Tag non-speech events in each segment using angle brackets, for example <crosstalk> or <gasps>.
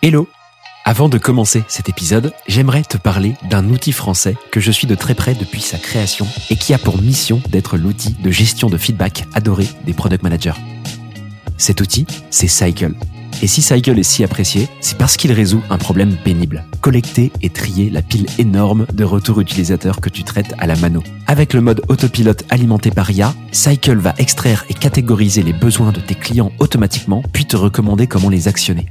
Hello Avant de commencer cet épisode, j'aimerais te parler d'un outil français que je suis de très près depuis sa création et qui a pour mission d'être l'outil de gestion de feedback adoré des product managers. Cet outil, c'est Cycle. Et si Cycle est si apprécié, c'est parce qu'il résout un problème pénible. Collecter et trier la pile énorme de retours utilisateurs que tu traites à la mano. Avec le mode autopilote alimenté par IA, Cycle va extraire et catégoriser les besoins de tes clients automatiquement, puis te recommander comment les actionner.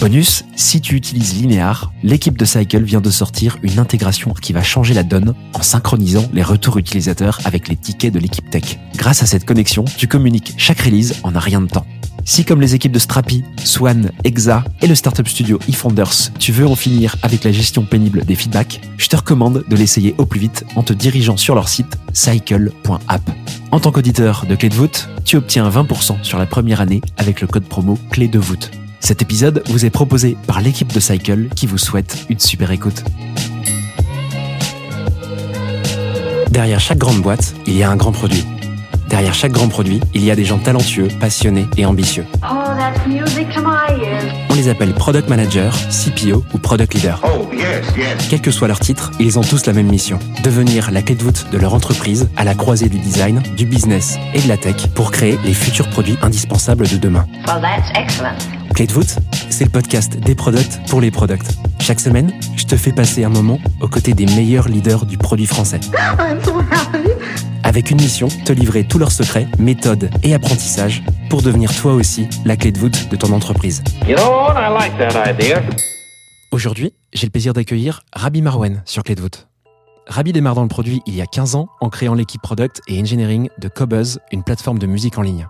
Bonus, si tu utilises Linear, l'équipe de Cycle vient de sortir une intégration qui va changer la donne en synchronisant les retours utilisateurs avec les tickets de l'équipe tech. Grâce à cette connexion, tu communiques chaque release en un rien de temps. Si comme les équipes de Strapi, Swan, Exa et le startup studio eFounders, tu veux en finir avec la gestion pénible des feedbacks, je te recommande de l'essayer au plus vite en te dirigeant sur leur site cycle.app. En tant qu'auditeur de Clé de voûte, tu obtiens 20% sur la première année avec le code promo Clé de voûte. Cet épisode vous est proposé par l'équipe de Cycle qui vous souhaite une super écoute. Derrière chaque grande boîte, il y a un grand produit. Derrière chaque grand produit, il y a des gens talentueux, passionnés et ambitieux. Oh, that's music to my ears. On les appelle Product Manager, CPO ou Product Leader. Oh, yes, yes. Quel que soit leur titre, ils ont tous la même mission. Devenir la clé de voûte de leur entreprise à la croisée du design, du business et de la tech pour créer les futurs produits indispensables de demain. Well, that's excellent. Clé de voûte, c'est le podcast des products pour les products. Chaque semaine, je te fais passer un moment aux côtés des meilleurs leaders du produit français. <gasps> I'm so happy. Avec une mission, te livrer tous leurs secrets, méthodes et apprentissages pour devenir toi aussi la clé de voûte de ton entreprise. You know what? I like that idea. Aujourd'hui, j'ai le plaisir d'accueillir Rabi Marwen sur Clé de voûte. Rabi démarre dans le produit il y a 15 ans en créant l'équipe product et engineering de Cobuzz, une plateforme de musique en ligne.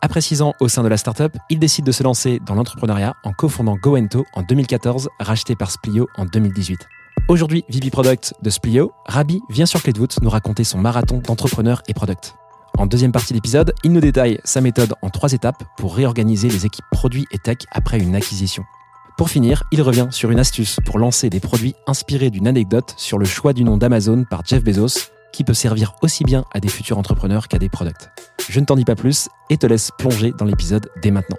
Après 6 ans au sein de la startup, il décide de se lancer dans l'entrepreneuriat en cofondant GoEnto en 2014, racheté par Splio en 2018. Aujourd'hui, VP Product de Splio, Rabi vient sur Clé de voûte nous raconter son marathon d'entrepreneur et product. En deuxième partie de l'épisode, il nous détaille sa méthode en trois étapes pour réorganiser les équipes produits et tech après une acquisition. Pour finir, il revient sur une astuce pour lancer des produits inspirés d'une anecdote sur le choix du nom d'Amazon par Jeff Bezos, qui peut servir aussi bien à des futurs entrepreneurs qu'à des products. Je ne t'en dis pas plus et te laisse plonger dans l'épisode dès maintenant.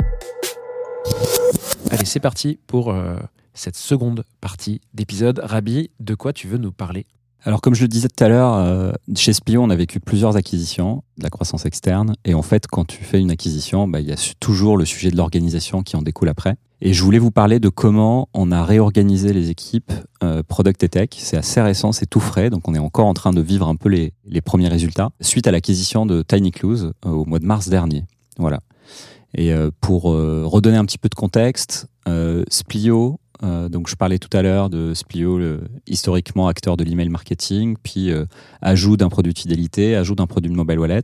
Allez, c'est parti pour euh, cette seconde partie d'épisode. Rabi, de quoi tu veux nous parler? Alors, comme je le disais tout à l'heure, euh, chez Spion, on a vécu plusieurs acquisitions, de la croissance externe. Et en fait, quand tu fais une acquisition, bah, il y a toujours le sujet de l'organisation qui en découle après. Et je voulais vous parler de comment on a réorganisé les équipes euh, Product et Tech. C'est assez récent, c'est tout frais, donc on est encore en train de vivre un peu les, premiers résultats suite à l'acquisition de Tiny Clues euh, au mois de mars dernier. Voilà. Et pour redonner un petit peu de contexte, Splio, euh, donc je parlais tout à l'heure de Splio, historiquement acteur de l'email marketing, puis euh, ajout d'un produit de fidélité, ajout d'un produit de mobile wallet.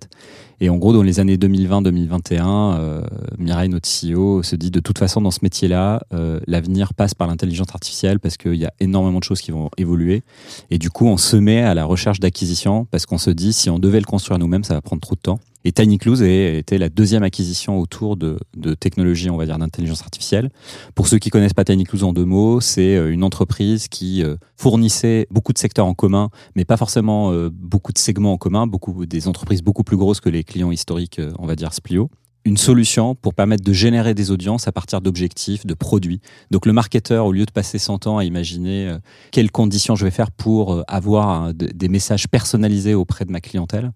Et en gros, dans les années 2020-2021, euh, Mireille, notre CEO, se dit de toute façon, dans ce métier-là, euh, l'avenir passe par l'intelligence artificielle parce qu'il y a énormément de choses qui vont évoluer. Et du coup, on se met à la recherche d'acquisition parce qu'on se dit, si on devait le construire nous-mêmes, ça va prendre trop de temps. Et Tiny Clues était la deuxième acquisition autour de, de technologies, on va dire, d'intelligence artificielle. Pour ceux qui connaissent pas Tiny Clues en deux mots, c'est euh, une entreprise qui euh, fournissait beaucoup de secteurs en commun, mais pas forcément euh, beaucoup de segments en commun, beaucoup des entreprises beaucoup plus grosses que les clients historiques, on va dire Splio. Une solution pour permettre de générer des audiences à partir d'objectifs, de produits. Donc le marketeur, au lieu de passer 100 ans à imaginer quelles conditions je vais faire pour avoir des messages personnalisés auprès de ma clientèle,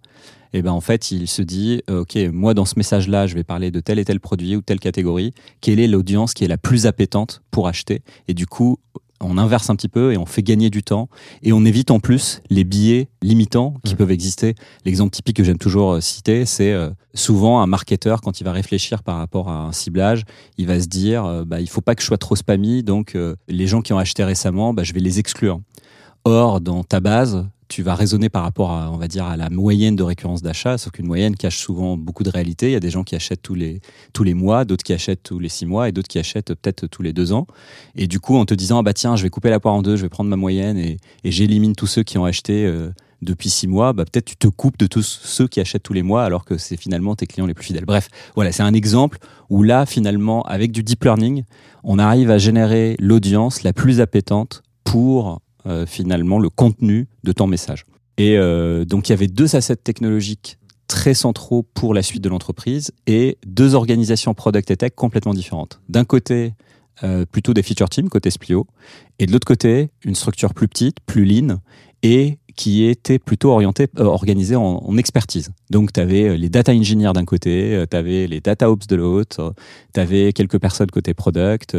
et ben en fait, il se dit, euh, ok, moi dans ce message-là, je vais parler de tel et tel produit ou telle catégorie. Quelle est l'audience qui est la plus appétente pour acheter? Et du coup, on inverse un petit peu et on fait gagner du temps et on évite en plus les billets limitants qui Mhm. peuvent exister. L'exemple typique que j'aime toujours euh, citer, c'est euh, souvent un marketeur quand il va réfléchir par rapport à un ciblage, il va se dire, bah il faut pas que je sois trop spammy, donc les gens qui ont acheté récemment, bah, je vais les exclure. Or, dans ta base, tu vas raisonner par rapport à, on va dire, à la moyenne de récurrence d'achat, sauf qu'une moyenne cache souvent beaucoup de réalité. Il y a des gens qui achètent tous les, tous les mois, d'autres qui achètent tous les six mois et d'autres qui achètent peut-être tous les deux ans. Et du coup, en te disant, ah bah tiens, je vais couper la poire en deux, je vais prendre ma moyenne et, j'élimine tous ceux qui ont acheté euh, depuis six mois, bah peut-être tu te coupes de tous ceux qui achètent tous les mois alors que c'est finalement tes clients les plus fidèles. Bref, voilà, c'est un exemple où là, finalement, avec du deep learning, on arrive à générer l'audience la plus appétente pour finalement le contenu de ton message. Et euh, donc il y avait deux assets technologiques très centraux pour la suite de l'entreprise et deux organisations product et tech complètement différentes. D'un côté, euh, plutôt des feature teams côté Splio, et de l'autre côté, une structure plus petite, plus lean, et qui était plutôt orientée, euh, en, expertise. Donc, tu avais les data engineers d'un côté, tu avais les data ops de l'autre, tu avais quelques personnes côté product,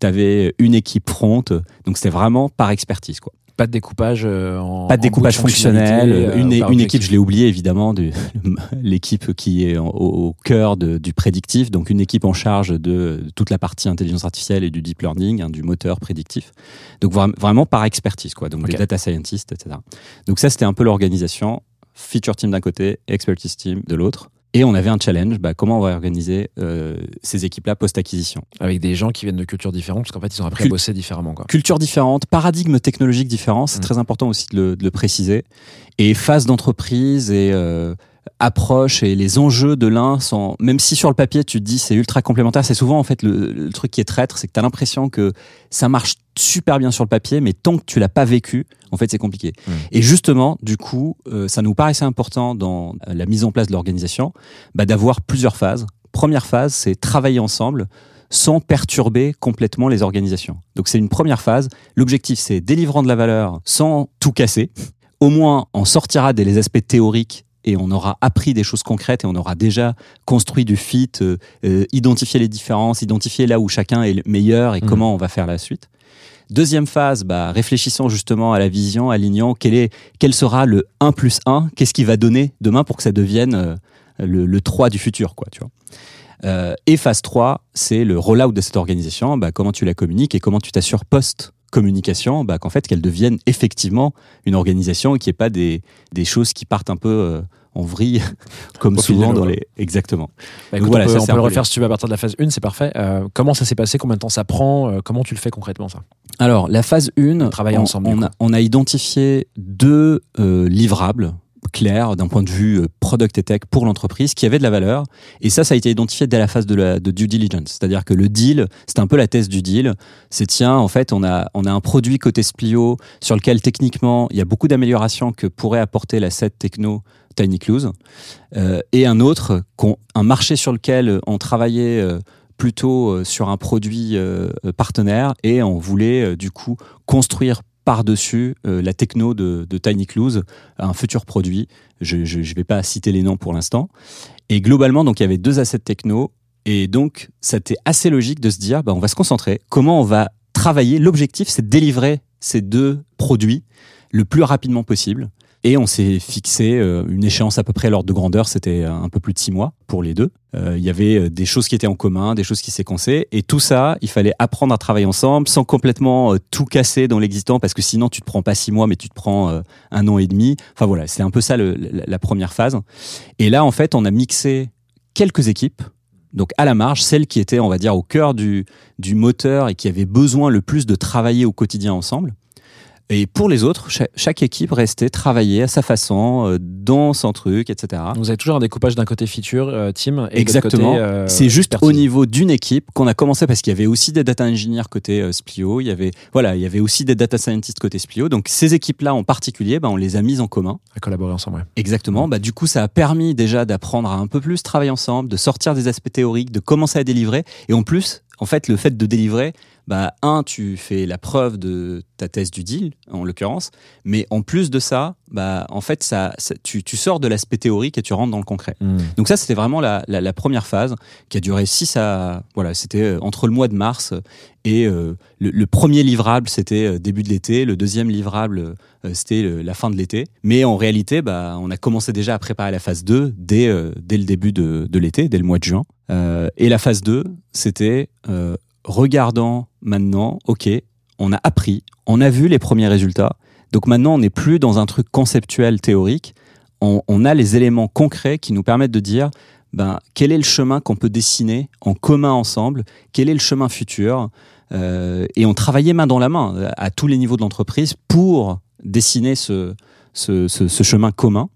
tu avais une équipe front. Donc, c'était vraiment par expertise. Quoi. Pas de découpage euh, en Pas de en découpage de fonctionnel. euh, une, objectif. équipe, je l'ai oublié évidemment, de, <laughs> l'équipe qui est en- au, cœur de- du prédictif, donc une équipe en charge de, toute la partie intelligence artificielle et du deep learning, hein, du moteur prédictif. Donc vra- vraiment par expertise, quoi. Donc des data scientists, etc. Donc ça, c'était un peu l'organisation. Feature team d'un côté, expertise team de l'autre. Et on avait un challenge, bah, comment on va organiser euh, ces équipes-là post-acquisition. Avec des gens qui viennent de cultures différentes, parce qu'en fait, ils ont appris à bosser différemment. Quoi. culture différente, paradigme technologique différent, c'est Mm. très important aussi de le, de le préciser. Et phase d'entreprise et euh, approche et les enjeux de l'un sont, même si sur le papier tu te dis c'est ultra complémentaire, c'est souvent en fait le, le truc qui est traître, c'est que tu as l'impression que ça marche super bien sur le papier, mais tant que tu l'as pas vécu, en fait c'est compliqué. Mm. Et justement, du coup, euh, ça nous paraissait important dans euh, la mise en place de l'organisation, bah, d'avoir plusieurs phases. Première phase, c'est travailler ensemble sans perturber complètement les organisations. Donc c'est une première phase. L'objectif, c'est délivrant de la valeur sans tout casser. Au moins, on sortira des aspects théoriques et on aura appris des choses concrètes et on aura déjà construit du fit, euh, euh, identifié les différences, identifié là où chacun est le meilleur et Mhm. comment on va faire la suite. Deuxième phase, bah, réfléchissons justement à la vision, alignant quel, est, quel sera le 1 plus 1, qu'est-ce qui va donner demain pour que ça devienne euh, le, le 3 du futur. Quoi, tu vois. Euh, et phase 3, c'est le rollout de cette organisation, bah, comment tu la communiques et comment tu t'assures post-communication bah, qu'en fait qu'elle devienne effectivement une organisation et qu'il n'y ait pas des, des choses qui partent un peu euh, en vrille, <laughs> comme souvent dans les... Exactement. Bah, écoute, voilà, on peut, ça, on c'est peut le refaire si tu veux à partir de la phase 1, c'est parfait. Euh, comment ça s'est passé Combien de temps ça prend Euh, Comment tu le fais concrètement ça? Alors, la phase 1, Travailler on, ensemble, on a, on a identifié deux euh, livrables clairs d'un point de vue product et tech pour l'entreprise qui avaient de la valeur. Et ça, ça a été identifié dès la phase de, la, de due diligence. C'est-à-dire que le deal, c'est un peu la thèse du deal. C'est tiens, en fait, on a, on a un produit côté Splio sur lequel techniquement, il y a beaucoup d'améliorations que pourrait apporter la set techno Tiny Clues. Euh, et un autre, un marché sur lequel on travaillait euh, plutôt euh, sur un produit partenaire et on voulait du coup construire par-dessus la techno de, de Tiny Clues, un futur produit. Je ne vais pas citer les noms pour l'instant. Et globalement, donc il y avait deux assets techno. Et donc, c'était assez logique de se dire, bah, on va se concentrer. Comment on va travailler? L'objectif, c'est de délivrer ces deux produits le plus rapidement possible. Et on s'est fixé euh, une échéance à peu près à l'ordre de grandeur, c'était euh, un peu plus de six mois pour les deux. Euh, Il y avait des choses qui étaient en commun, des choses qui séquençaient, et tout ça, il fallait apprendre à travailler ensemble sans complètement tout casser dans l'existant, parce que sinon tu te prends pas six mois, mais tu te prends un an et demi. Enfin voilà, c'est un peu ça la première phase. Et là, en fait, on a mixé quelques équipes. Donc à la marge, celles qui étaient, on va dire, au cœur du, du moteur et qui avaient besoin le plus de travailler au quotidien ensemble. Et pour les autres, cha- chaque, équipe restait travailler à sa façon, euh, dans son truc, etc. Vous avez toujours un découpage d'un côté feature, euh, team, et Exactement. euh, C'est juste expertise. au niveau d'une équipe qu'on a commencé parce qu'il y avait aussi des data engineers côté euh, Splio, il y avait voilà, il y avait aussi des data scientists côté Splio. Donc ces équipes-là en particulier, bah, on les a mises en commun. à collaborer ensemble. ouais. Exactement. Bah, du coup, ça a permis déjà d'apprendre à un peu plus travailler ensemble, de sortir des aspects théoriques, de commencer à délivrer. Et en plus, en fait, le fait de délivrer, bah, un, tu fais la preuve de ta thèse du deal, en l'occurrence. Mais en plus de ça, bah, en fait, ça, ça- tu, tu sors de l'aspect théorique et tu rentres dans le concret. Hmm. Donc ça, c'était vraiment la, la, la première phase qui a duré 6 à... Voilà, c'était euh, entre le mois de mars et euh, le, le premier livrable, c'était euh, début de l'été. Le deuxième livrable, euh, c'était euh, la fin de l'été. Mais en réalité, bah, on a commencé déjà à préparer la phase 2 dès, euh, dès le début de, de l'été, dès le mois de juin. Euh, et la phase 2, c'était euh, regardant maintenant, ok, on a appris, on a vu les premiers résultats. Donc maintenant, on n'est plus dans un truc conceptuel, théorique. On, a les éléments concrets qui nous permettent de dire ben, quel est le chemin qu'on peut dessiner en commun ensemble, quel est le chemin futur? Euh, et on travaillait main dans la main euh, à tous les niveaux de l'entreprise pour dessiner ce chemin commun.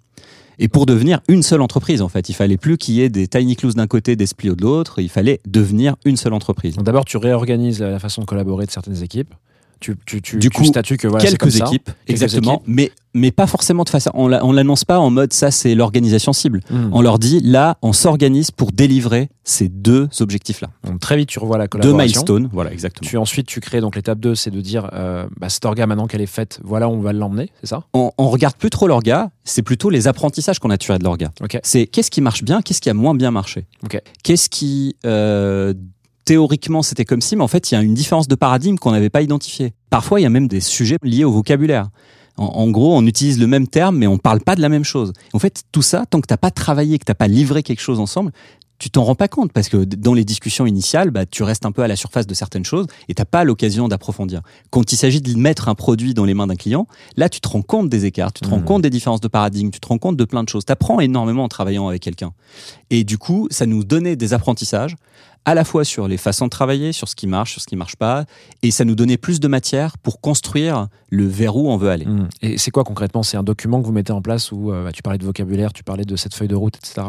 Et pour devenir une seule entreprise, en fait, il fallait plus qu'il y ait des tiny clues d'un côté, des splios de l'autre. Il fallait devenir une seule entreprise. D'abord, tu réorganises la façon de collaborer de certaines équipes. Tu, tu, tu, Du tu coup, statues que voilà, quelques ça. équipes, Quelques exactement, équipes. mais mais pas forcément de façon. On l'a- on l'annonce pas en mode ça, c'est l'organisation cible. Hmm. On leur dit là, on s'organise pour délivrer ces deux objectifs-là, Donc, très vite, tu revois la deux collaboration. milestones, voilà exactement. Tu, ensuite, tu crées donc l'étape 2, c'est de dire euh, bah, cette orga, maintenant qu'elle est faite, voilà, on va l'emmener, c'est ça? On, on regarde plus trop l'orga, c'est plutôt les apprentissages qu'on a tirés de l'orga. Ok. C'est qu'est-ce qui marche bien, qu'est-ce qui a moins bien marché? Ok. Qu'est-ce qui euh, théoriquement c'était comme si, mais en fait il y a une différence de paradigme qu'on n'avait pas identifiée. Parfois il y a même des sujets liés au vocabulaire. En, en gros, on utilise le même terme, mais on parle pas de la même chose. En fait, tout ça, tant que t'as pas travaillé, que t'as pas livré quelque chose ensemble, tu t'en rends pas compte parce que dans les discussions initiales, bah, tu restes un peu à la surface de certaines choses et t'as pas l'occasion d'approfondir. Quand il s'agit de mettre un produit dans les mains d'un client, là, tu te rends compte des écarts, tu te rends Mhm. compte des différences de paradigme, tu te rends compte de plein de choses. Tu apprends énormément en travaillant avec quelqu'un. Et du coup, ça nous donnait des apprentissages à la fois sur les façons de travailler, sur ce qui marche, sur ce qui marche pas, et ça nous donnait plus de matière pour construire le vers où on veut aller. Hmm. Et c'est quoi concrètement? C'est un document que vous mettez en place où euh, bah, tu parlais de vocabulaire, tu parlais de cette feuille de route, etc.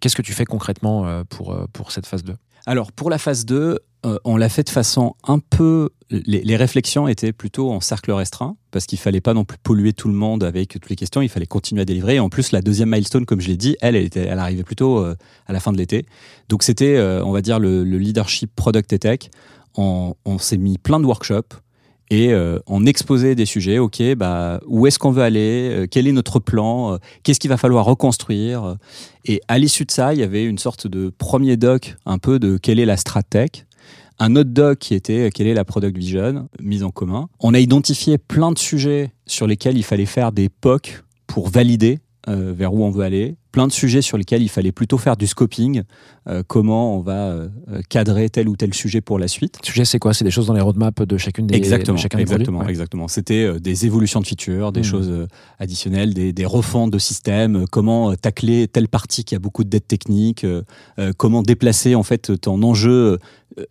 Qu'est-ce que tu fais concrètement euh, pour, euh, pour cette phase 2 Alors pour la phase 2, euh, on l'a fait de façon un peu... Les, réflexions étaient plutôt en cercle restreint, parce qu'il fallait pas non plus polluer tout le monde avec toutes les questions, il fallait continuer à délivrer. Et en plus, la deuxième milestone, comme je l'ai dit, elle, elle, était, elle arrivait plutôt euh, à la fin de l'été. Donc c'était, euh, on va dire, le, le leadership product et tech. On s'est mis plein de workshops et euh, on exposait des sujets. Ok, bah où est-ce qu'on veut aller Euh, Quel est notre plan Euh, Qu'est-ce qu'il va falloir reconstruire Et à l'issue de ça, il y avait une sorte de premier doc, un peu de quelle est la stratèque. Un autre doc qui était euh, quelle est la product vision mise en commun. On a identifié plein de sujets sur lesquels il fallait faire des POC pour valider euh, vers où on veut aller. Plein de sujets sur lesquels il fallait plutôt faire du scoping, euh, comment on va euh, euh, cadrer tel ou tel sujet pour la suite. Le sujet, c'est quoi? C'est des choses dans les roadmaps de chacune des Exactement, de chacun des exactement, produits Ouais. exactement. C'était des évolutions de features, des Mhm. choses additionnelles, des, des refontes de système, euh, comment tacler telle partie qui a beaucoup de dettes techniques, comment déplacer en fait ton enjeu.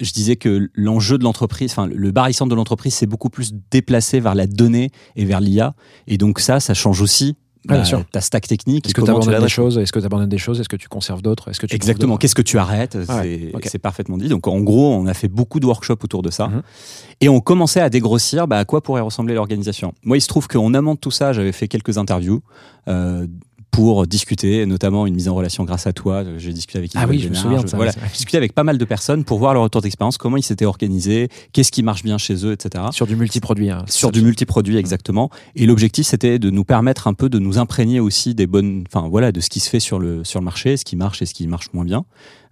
Je disais que l'enjeu de l'entreprise, enfin le barrissant de l'entreprise, c'est beaucoup plus déplacé vers la donnée et vers l'IA. Et donc ça, ça change aussi. Bien bah, sûr. ta stack technique. Est-ce que tu des choses Est-ce que tu des choses Est-ce que tu conserves d'autres Est-ce que tu Exactement. Qu'est-ce que tu arrêtes Ah c'est parfaitement dit. Donc en gros, on a fait beaucoup de workshops autour de ça. Mhm. Et on commençait à dégrossir bah, à quoi pourrait ressembler l'organisation. Moi, il se trouve qu'en amont de tout ça, j'avais fait quelques interviews euh, pour discuter, notamment une mise en relation grâce à toi. J'ai discuté avec Ah oui, je me souviens de ça, Voilà, J'ai discuté avec pas mal de personnes pour voir leur retour d'expérience, comment ils s'étaient organisés, qu'est-ce qui marche bien chez eux, etc Sur du multiproduit. hein. sur du multiproduit exactement. Et l'objectif c'était de nous permettre un peu de nous imprégner aussi des bonnes, enfin voilà, de ce qui se fait sur le sur le marché, ce qui marche et ce qui marche moins bien,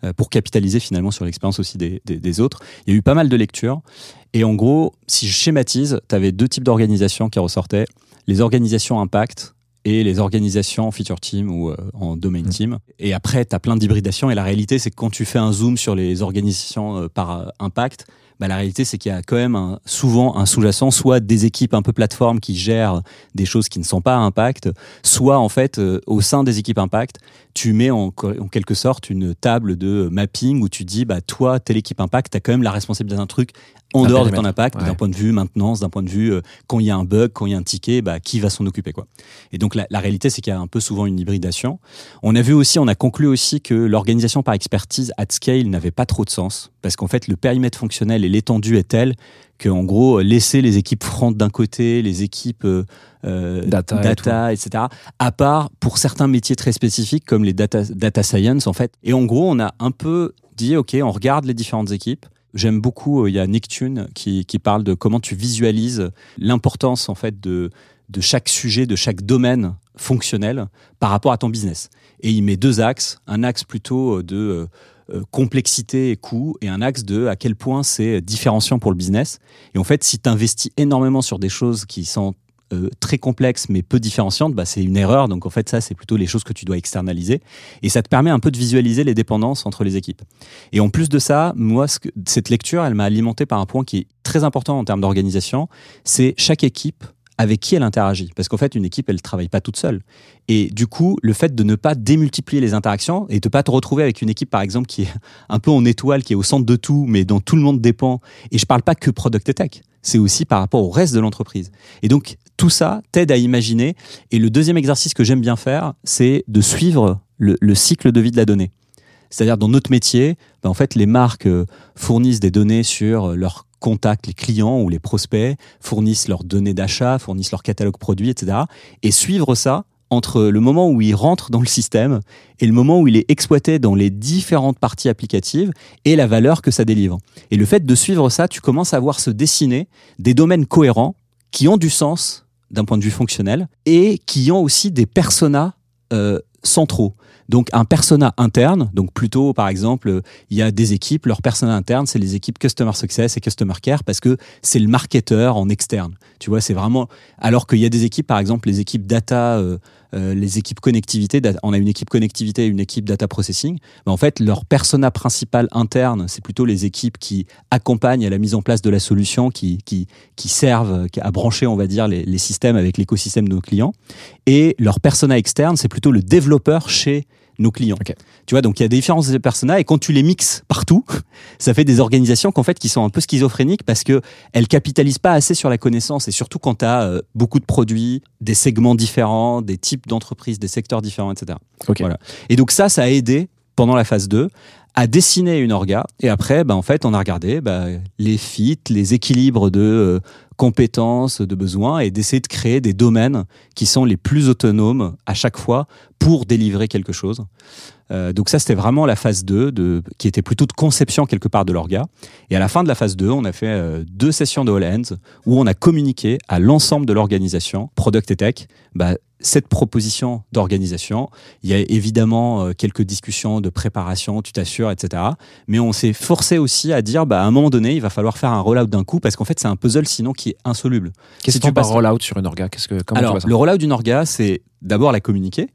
euh, pour capitaliser finalement sur l'expérience aussi des, des, des autres. Il y a eu pas mal de lectures et en gros, si je schématise, tu avais deux types d'organisations qui ressortaient les organisations impact et les organisations en feature team ou euh, en domain team. Et après, tu as plein d'hybridations. Et la réalité, c'est que quand tu fais un zoom sur les organisations euh, par euh, impact, bah, la réalité, c'est qu'il y a quand même un- souvent un sous-jacent, soit des équipes un peu plateformes qui gèrent des choses qui ne sont pas à impact, soit en fait, euh, au sein des équipes impact, tu mets en, quelque sorte une table de mapping où tu dis, bah, toi, telle équipe impact, tu as quand même la responsabilité d'un truc en dehors de ton impact, ouais. d'un point de vue maintenance, d'un point de vue euh, quand il y a un bug, quand il y a un ticket, bah, qui va s'en occuper quoi. Et donc la, la réalité, c'est qu'il y a un peu souvent une hybridation. On a vu aussi, on a conclu aussi que l'organisation par expertise at scale n'avait pas trop de sens parce qu'en fait le périmètre fonctionnel et l'étendue est tel que en gros laisser les équipes front d'un côté, les équipes euh, euh, Data et data etc. À part pour certains métiers très spécifiques comme les data, data science en fait. Et en gros, on a un peu dit ok, on regarde les différentes équipes. J'aime beaucoup, euh, il y a Nicktoon qui, qui parle de comment tu visualises l'importance en fait de, de chaque sujet, de chaque domaine fonctionnel par rapport à ton business. Et il met deux axes, un axe plutôt de euh, complexité et coût et un axe de à quel point c'est différenciant pour le business. Et en fait, si tu investis énormément sur des choses qui sont euh, très complexes mais peu différenciantes, bah, c'est une erreur. Donc en fait, ça, c'est plutôt les choses que tu dois externaliser. Et ça te permet un peu de visualiser les dépendances entre les équipes. Et en plus de ça, moi, cette lecture, elle m'a alimenté par un point qui est très important en termes d'organisation, c'est chaque équipe avec qui elle interagit. Parce qu'en fait, une équipe, elle ne travaille pas toute seule. Et du coup, le fait de ne pas démultiplier les interactions et de ne pas te retrouver avec une équipe, par exemple, qui est un peu en étoile, qui est au centre de tout, mais dont tout le monde dépend. Et je parle pas que product et tech. C'est aussi par rapport au reste de l'entreprise. Et donc, tout ça t'aide à imaginer. Et le deuxième exercice que j'aime bien faire, c'est de suivre le, le cycle de vie de la donnée. C'est-à-dire dans notre métier, ben, en fait, les marques euh, fournissent des données sur euh, leurs contactent les clients ou les prospects, fournissent leurs données d'achat, fournissent leur catalogue produit, etc. Et suivre ça entre le moment où il rentre dans le système et le moment où il est exploité dans les différentes parties applicatives et la valeur que ça délivre. Et le fait de suivre ça, tu commences à voir se dessiner des domaines cohérents qui ont du sens d'un point de vue fonctionnel et qui ont aussi des personas euh, centraux. Donc un persona interne, donc plutôt par exemple, il y a des équipes, leur persona interne, c'est les équipes Customer Success et Customer Care parce que c'est le marketeur en externe. Tu vois, c'est vraiment alors qu'il y a des équipes, par exemple les équipes data, euh, euh, les équipes connectivité, on a une équipe connectivité et une équipe data processing. Mais en fait, leur persona principal interne, c'est plutôt les équipes qui accompagnent à la mise en place de la solution, qui qui, qui servent à brancher, on va dire, les, les systèmes avec l'écosystème de nos clients. Et leur persona externe, c'est plutôt le développeur chez nos clients. Tu vois, donc il y a des différences de personas et quand tu les mixes partout, <laughs> ça fait des organisations qu'en fait qui sont un peu schizophréniques parce que elles capitalisent pas assez sur la connaissance et surtout quand tu as beaucoup de produits, des segments différents, des types d'entreprises, des secteurs différents, etc. Voilà. Et donc ça, ça a aidé pendant la phase 2 à dessiner une orga et après, bah, en fait, on a regardé bah, les fits, les équilibres de euh, compétences, de besoins et d'essayer de créer des domaines qui sont les plus autonomes à chaque fois pour délivrer quelque chose. Euh, donc ça, c'était vraiment la phase 2, de, qui était plutôt de conception quelque part de l'orga. Et à la fin de la phase 2, on a fait euh, deux sessions de All Hands où on a communiqué à l'ensemble de l'organisation, Product et Tech, bah, cette proposition d'organisation. Il y a évidemment euh, quelques discussions de préparation, tu t'assures, etc. Mais on s'est forcé aussi à dire, bah, à un moment donné, il va falloir faire un rollout d'un coup parce qu'en fait, c'est un puzzle sinon qui est insoluble. Qu'est-ce Si que tu passes- rollout sur une orga? Qu'est-ce que comment tu vois ça le rollout d'une orga, c'est d'abord la communiquer,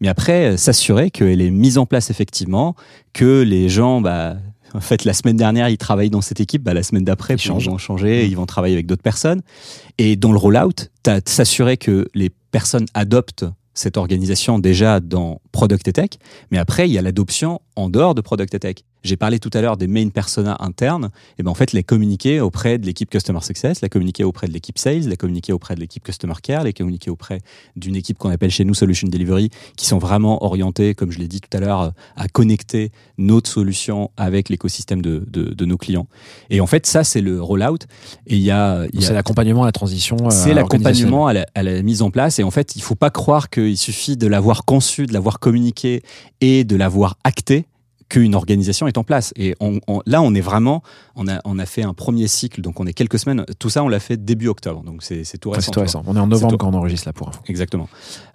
mais après euh, s'assurer qu'elle est mise en place effectivement, que les gens, bah, en fait, la semaine dernière, ils travaillent dans cette équipe, bah, la semaine d'après, Ils vont changer, ils vont travailler avec d'autres personnes. Et dans le rollout, s'assurer que les personnes adoptent cette organisation déjà dans Product et Tech, mais après, il y a l'adoption en dehors de Product et Tech. J'ai parlé tout à l'heure des main personas internes, et ben en fait, les communiquer auprès de l'équipe Customer Success, la communiquer auprès de l'équipe Sales, la communiquer auprès de l'équipe Customer Care, les communiquer auprès d'une équipe qu'on appelle chez nous Solution Delivery, qui sont vraiment orientés, comme je l'ai dit tout à l'heure, à connecter notre solution avec l'écosystème de, de, de nos clients. Et en fait, ça, c'est le rollout. Et il y a, C'est l'accompagnement à la transition. euh, c'est l'accompagnement à, la- à la mise en place. Et en fait, il faut pas croire qu'il suffit de l'avoir conçu, de l'avoir communiqué et de l'avoir acté qu'une organisation est en place. Et on- on- là, on est vraiment, on a, on a fait un premier cycle, donc on est quelques semaines. Tout ça, on l'a fait début octobre, donc c'est tout récent. c'est vois. intéressant. On est en novembre tout. quand on enregistre là pour info. Exactement.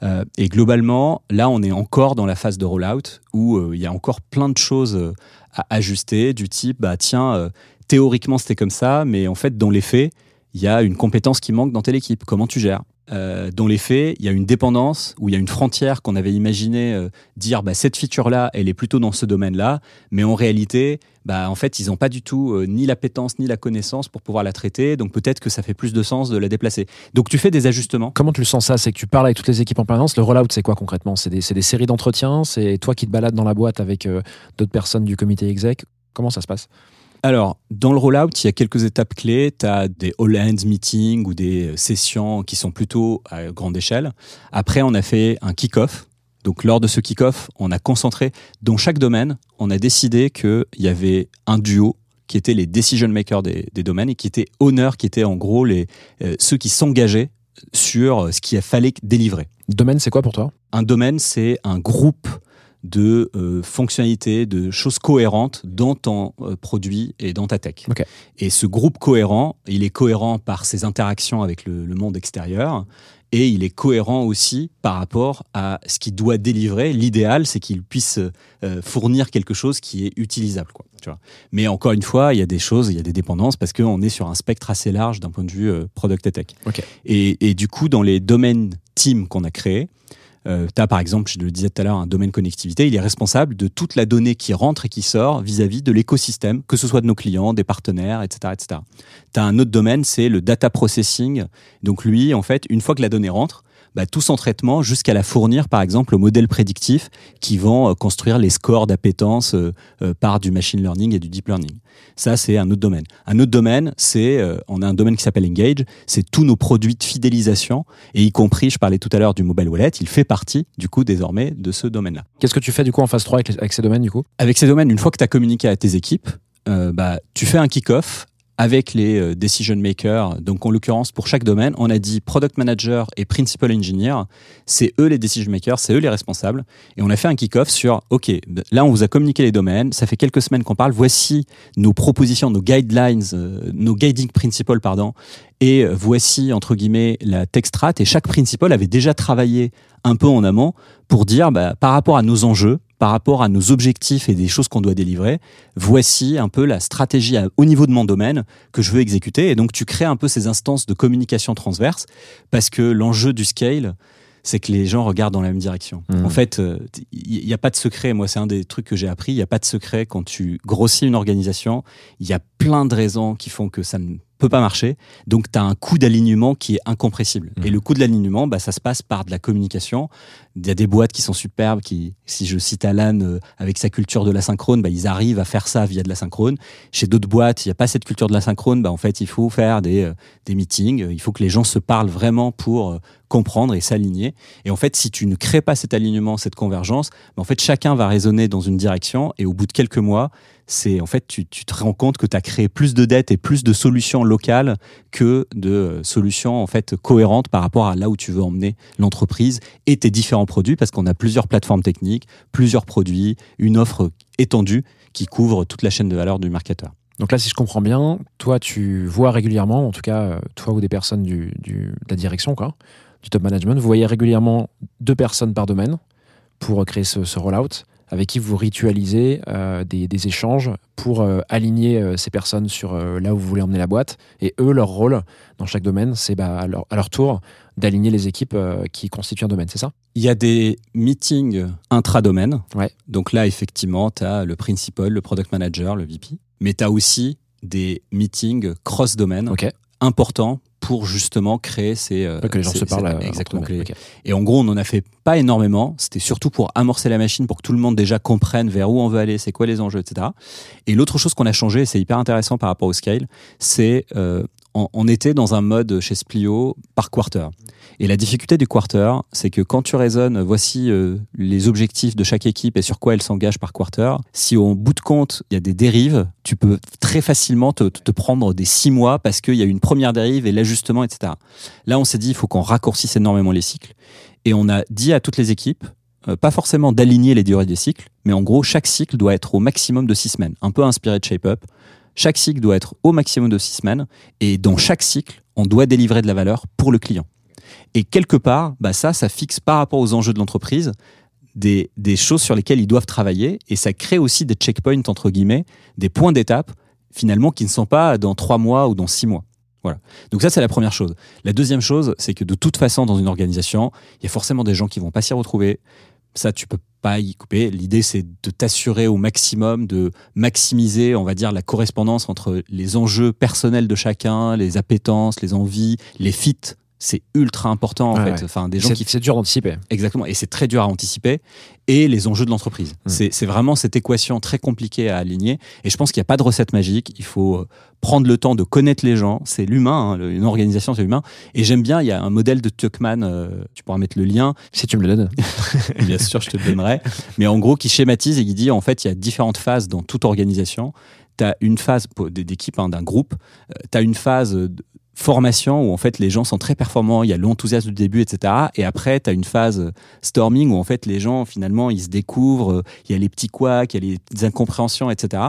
Euh, et globalement, là, on est encore dans la phase de rollout où euh, il y a encore plein de choses euh, à ajuster, du type, bah tiens, euh, théoriquement c'était comme ça, mais en fait, dans les faits, il y a une compétence qui manque dans telle équipe. Comment tu gères? Euh, Dans les faits, il y a une dépendance ou il y a une frontière qu'on avait imaginé euh, dire, bah, cette feature-là, elle est plutôt dans ce domaine-là, mais en réalité, bah, en fait, ils n'ont pas du tout euh, ni l'appétence ni la connaissance pour pouvoir la traiter, donc peut-être que ça fait plus de sens de la déplacer. Donc tu fais des ajustements. Comment tu le sens ça? C'est que tu parles avec toutes les équipes en permanence. Le rollout, c'est quoi concrètement? C'est des, des séries d'entretiens? C'est toi qui te balades dans la boîte avec euh, d'autres personnes du comité exec? Comment ça se passe? Alors, dans le rollout, il y a quelques étapes clés. Tu as des all hands meetings ou des sessions qui sont plutôt à grande échelle. Après, on a fait un kick-off. Donc, lors de ce kick-off, on a concentré dans chaque domaine. On a décidé qu'il y avait un duo qui étaient les decision makers des, des domaines et qui étaient honneurs, qui étaient en gros les, euh, ceux qui s'engageaient sur ce qu'il fallait délivrer. Domaine, c'est quoi pour toi? Un domaine, c'est un groupe de euh, fonctionnalités, de choses cohérentes dans ton euh, produit et dans ta tech. Et ce groupe cohérent, il est cohérent par ses interactions avec le, le monde extérieur et il est cohérent aussi par rapport à ce qu'il doit délivrer. L'idéal, c'est qu'il puisse euh, fournir quelque chose qui est utilisable. Quoi, tu vois. Mais encore une fois, il y a des choses, il y a des dépendances parce qu'on est sur un spectre assez large d'un point de vue euh, product et tech. Et, et du coup, dans les domaines team qu'on a créés, euh, tu as par exemple, je le disais tout à l'heure, un domaine connectivité, il est responsable de toute la donnée qui rentre et qui sort vis-à-vis de l'écosystème, que ce soit de nos clients, des partenaires, etc. etc. Tu un autre domaine, c'est le data processing. Donc lui, en fait, une fois que la donnée rentre, bah, tout son traitement jusqu'à la fournir, par exemple, aux modèles prédictifs qui vont euh, construire les scores d'appétence euh, euh, par du machine learning et du deep learning. Ça, c'est un autre domaine. Un autre domaine, c'est, euh, on a un domaine qui s'appelle Engage, c'est tous nos produits de fidélisation, et y compris, je parlais tout à l'heure du mobile wallet, il fait partie, du coup, désormais, de ce domaine-là. Qu'est-ce que tu fais du coup en phase 3 avec, les- avec ces domaines du coup? Avec ces domaines, une fois que tu as communiqué à tes équipes, euh, bah, tu fais un kick-off avec les euh, decision makers. Donc, en l'occurrence, pour chaque domaine, on a dit product manager et principal engineer. C'est eux les decision makers, c'est eux les responsables. Et on a fait un kick-off sur, OK, là, on vous a communiqué les domaines. Ça fait quelques semaines qu'on parle. Voici nos propositions, nos guidelines, euh, nos guiding principles, pardon. Et voici, entre guillemets, la tech strat. Et chaque principal avait déjà travaillé un peu en amont pour dire, bah, par rapport à nos enjeux, par rapport à nos objectifs et des choses qu'on doit délivrer, voici un peu la stratégie à- au niveau de mon domaine que je veux exécuter. Et donc, tu crées un peu ces instances de communication transverse parce que l'enjeu du scale, c'est que les gens regardent dans la même direction. Mhm. En fait, euh, il n'y a pas de secret. Moi, c'est un des trucs que j'ai appris. Il n'y a pas de secret quand tu grossis une organisation. Il y a plein de raisons qui font que ça ne peut pas marcher. Donc, tu as un coût d'alignement qui est incompressible. Mhm. Et le coût de l'alignement, bah, ça se passe par de la communication. Il y a des boîtes qui sont superbes, qui, si je cite Alan, euh, avec sa culture de l'asynchrone, bah, ils arrivent à faire ça via de l'asynchrone. Chez d'autres boîtes, il n'y a pas cette culture de l'asynchrone. Bah, en fait, il faut faire des, euh, des meetings. Il faut que les gens se parlent vraiment pour euh, comprendre et s'aligner. Et en fait, si tu ne crées pas cet alignement, cette convergence, bah, en fait, chacun va raisonner dans une direction. Et au bout de quelques mois, c'est en fait, tu, te rends compte que tu as créé plus de dettes et plus de solutions locales que de euh, solutions en fait cohérentes par rapport à là où tu veux emmener l'entreprise et tes différents produits, parce qu'on a plusieurs plateformes techniques, plusieurs produits, une offre étendue qui couvre toute la chaîne de valeur du marketeur. Donc là, si je comprends bien, toi, tu vois régulièrement, en tout cas, euh, toi ou des personnes du, de la direction, du top management, vous voyez régulièrement deux personnes par domaine pour créer ce, ce rollout, avec qui vous ritualisez euh, des, des échanges pour euh, aligner euh, ces personnes sur là où vous voulez emmener la boîte. Et eux, leur rôle dans chaque domaine, c'est bah, à, leur, à leur tour d'aligner les équipes qui constituent un domaine, c'est ça? Il y a des meetings intra-domaine. Ouais. Donc là, effectivement, tu as le principal, le product manager, le VP. Mais tu as aussi des meetings cross-domaine Ok. importants pour justement créer ces... euh, Que les gens ces- se parlent. ces- euh, exactement. les-. Et en gros, on n'en a fait pas énormément. C'était surtout pour amorcer la machine, pour que tout le monde déjà comprenne vers où on veut aller, c'est quoi les enjeux, etc. Et l'autre chose qu'on a changé, et c'est hyper intéressant par rapport au scale, c'est euh, on, on était dans un mode chez Splio par quarter. Et la difficulté du quarter, c'est que quand tu raisonnes, voici euh, les objectifs de chaque équipe et sur quoi elle s'engage par quarter, si au bout de compte, il y a des dérives, tu peux très facilement te, prendre des six mois parce qu'il y a une première dérive et l'ajustement, etc. Là, on s'est dit, il faut qu'on raccourcisse énormément les cycles. Et on a dit à toutes les équipes, euh, pas forcément d'aligner les durées des cycles, mais en gros, chaque cycle doit être au maximum de six semaines, un peu inspiré de Shape Up. Chaque cycle doit être au maximum de six semaines, et dans chaque cycle, on doit délivrer de la valeur pour le client. Et quelque part, bah ça, ça fixe par rapport aux enjeux de l'entreprise des, des choses sur lesquelles ils doivent travailler, et ça crée aussi des checkpoints, entre guillemets, des points d'étape, finalement, qui ne sont pas dans trois mois ou dans six mois. Voilà. Donc ça, c'est la première chose. La deuxième chose, c'est que de toute façon, dans une organisation, il y a forcément des gens qui vont pas s'y retrouver. Ça, tu peux pas y couper. L'idée, c'est de t'assurer au maximum de maximiser, on va dire, la correspondance entre les enjeux personnels de chacun, les appétences, les envies, les fits. C'est ultra important, en fait. ouais. Enfin, des gens C'est qui c'est dur d'anticiper. Exactement, et c'est très dur à anticiper. Et les enjeux de l'entreprise. Mm. C'est vraiment cette équation très compliquée à aligner. Et je pense qu'il n'y a pas de recette magique. Il faut euh, prendre le temps de connaître les gens. C'est l'humain, hein, une organisation, c'est l'humain. Et j'aime bien, il y a un modèle de Tuckman, euh, tu pourras mettre le lien, Si tu me le donnes. <laughs> bien sûr, je te le donnerai. Mais en gros, qui schématise et qui dit, en fait, il y a différentes phases dans toute organisation. Tu as une phase d'équipe, hein, d'un groupe. tu as une phase formation où en fait les gens sont très performants, il y a l'enthousiasme du début, etc. Et après, tu as une phase storming où en fait les gens finalement ils se découvrent, euh, il y a les petits couacs, il y a les incompréhensions, etc.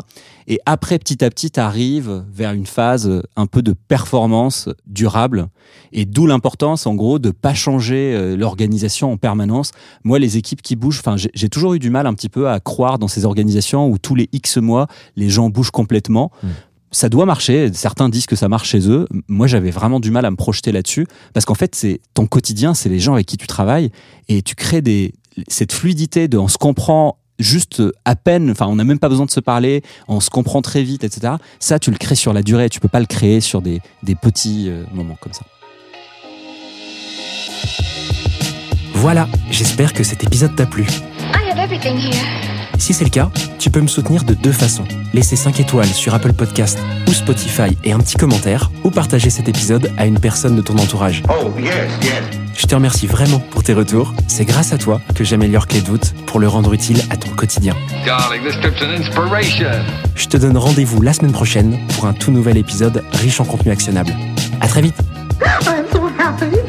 Et après, petit à petit, tu arrives vers une phase euh, un peu de performance durable. Et d'où l'importance, en gros, de pas changer euh, l'organisation en permanence. Moi, les équipes qui bougent, enfin, j'ai toujours eu du mal un petit peu à croire dans ces organisations où tous les X mois, les gens bougent complètement. Mm. Ça doit marcher. Certains disent que ça marche chez eux. Moi, j'avais vraiment du mal à me projeter là-dessus parce qu'en fait, c'est ton quotidien, c'est les gens avec qui tu travailles et tu crées des cette fluidité de on se comprend juste à peine, enfin on n'a même pas besoin de se parler, on se comprend très vite, etc. Ça, tu le crées sur la durée, tu peux pas le créer sur des, des petits euh, moments comme ça. Voilà, j'espère que cet épisode t'a plu. I have everything here. Si c'est le cas, tu peux me soutenir de deux façons. Laisser 5 étoiles sur Apple Podcast ou Spotify et un petit commentaire, ou partager cet épisode à une personne de ton entourage. Oh, yes, yes. Je te remercie vraiment pour tes retours. C'est grâce à toi que j'améliore Clé de voûte pour le rendre utile à ton quotidien. Darling, this trip's an inspiration. Je te donne rendez-vous la semaine prochaine pour un tout nouvel épisode riche en contenu actionnable. À très vite <laughs>